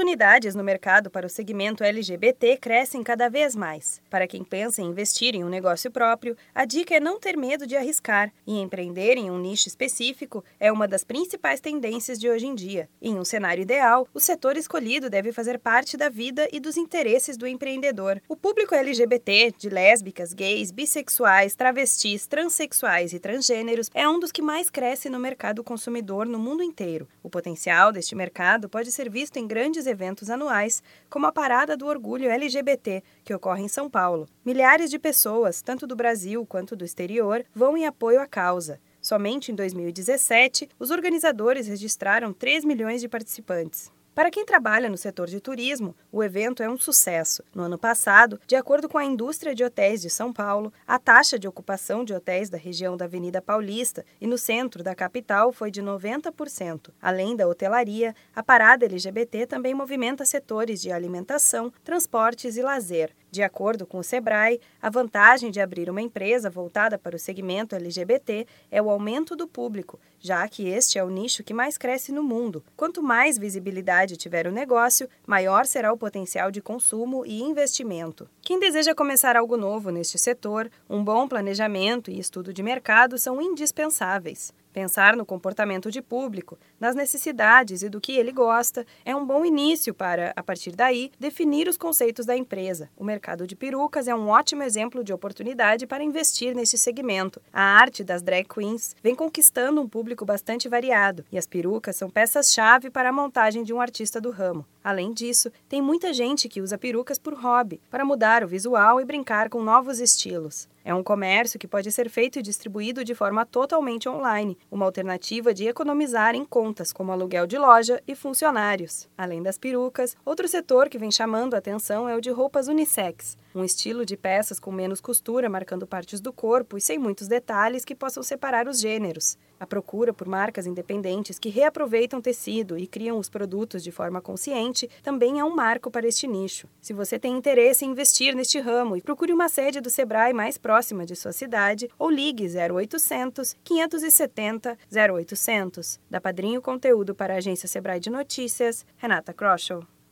oportunidades no mercado para o segmento LGBT crescem cada vez mais. Para quem pensa em investir em um negócio próprio, a dica é não ter medo de arriscar e empreender em um nicho específico é uma das principais tendências de hoje em dia. Em um cenário ideal, o setor escolhido deve fazer parte da vida e dos interesses do empreendedor. O público LGBT, de lésbicas, gays, bissexuais, travestis, transexuais e transgêneros, é um dos que mais cresce no mercado consumidor no mundo inteiro. O potencial deste mercado pode ser visto em grandes eventos anuais, como a Parada do Orgulho LGBT, que ocorre em São Paulo. Milhares de pessoas, tanto do Brasil quanto do exterior, vão em apoio à causa. Somente em 2017, os organizadores registraram 3 milhões de participantes. Para quem trabalha no setor de turismo, o evento é um sucesso. No ano passado, de acordo com a indústria de hotéis de São Paulo, a taxa de ocupação de hotéis da região da Avenida Paulista e no centro da capital foi de 90%. Além da hotelaria, a parada LGBT também movimenta setores de alimentação, transportes e lazer. De acordo com o Sebrae, a vantagem de abrir uma empresa voltada para o segmento LGBT é o aumento do público, já que este é o nicho que mais cresce no mundo. Quanto mais visibilidade tiver o negócio, maior será o potencial de consumo e investimento. Quem deseja começar algo novo neste setor, um bom planejamento e estudo de mercado são indispensáveis. Pensar no comportamento de público, nas necessidades e do que ele gosta é um bom início para, a partir daí, definir os conceitos da empresa. O mercado de perucas é um ótimo exemplo de oportunidade para investir nesse segmento. A arte das drag queens vem conquistando um público bastante variado e as perucas são peças-chave para a montagem de um artista do ramo. Além disso, tem muita gente que usa perucas por hobby, para mudar o visual e brincar com novos estilos. É um comércio que pode ser feito e distribuído de forma totalmente online, uma alternativa de economizar em contas como aluguel de loja e funcionários. Além das perucas, outro setor que vem chamando a atenção é o de roupas unissex, um estilo de peças com menos costura, marcando partes do corpo e sem muitos detalhes que possam separar os gêneros. A procura por marcas independentes que reaproveitam tecido e criam os produtos de forma consciente também é um marco para este nicho. Se você tem interesse em investir neste ramo, procure uma sede do Sebrae mais próxima de sua cidade ou ligue 0800 570 0800. Da Padrinho Conteúdo para a agência Sebrae de Notícias, Renata Kroschel.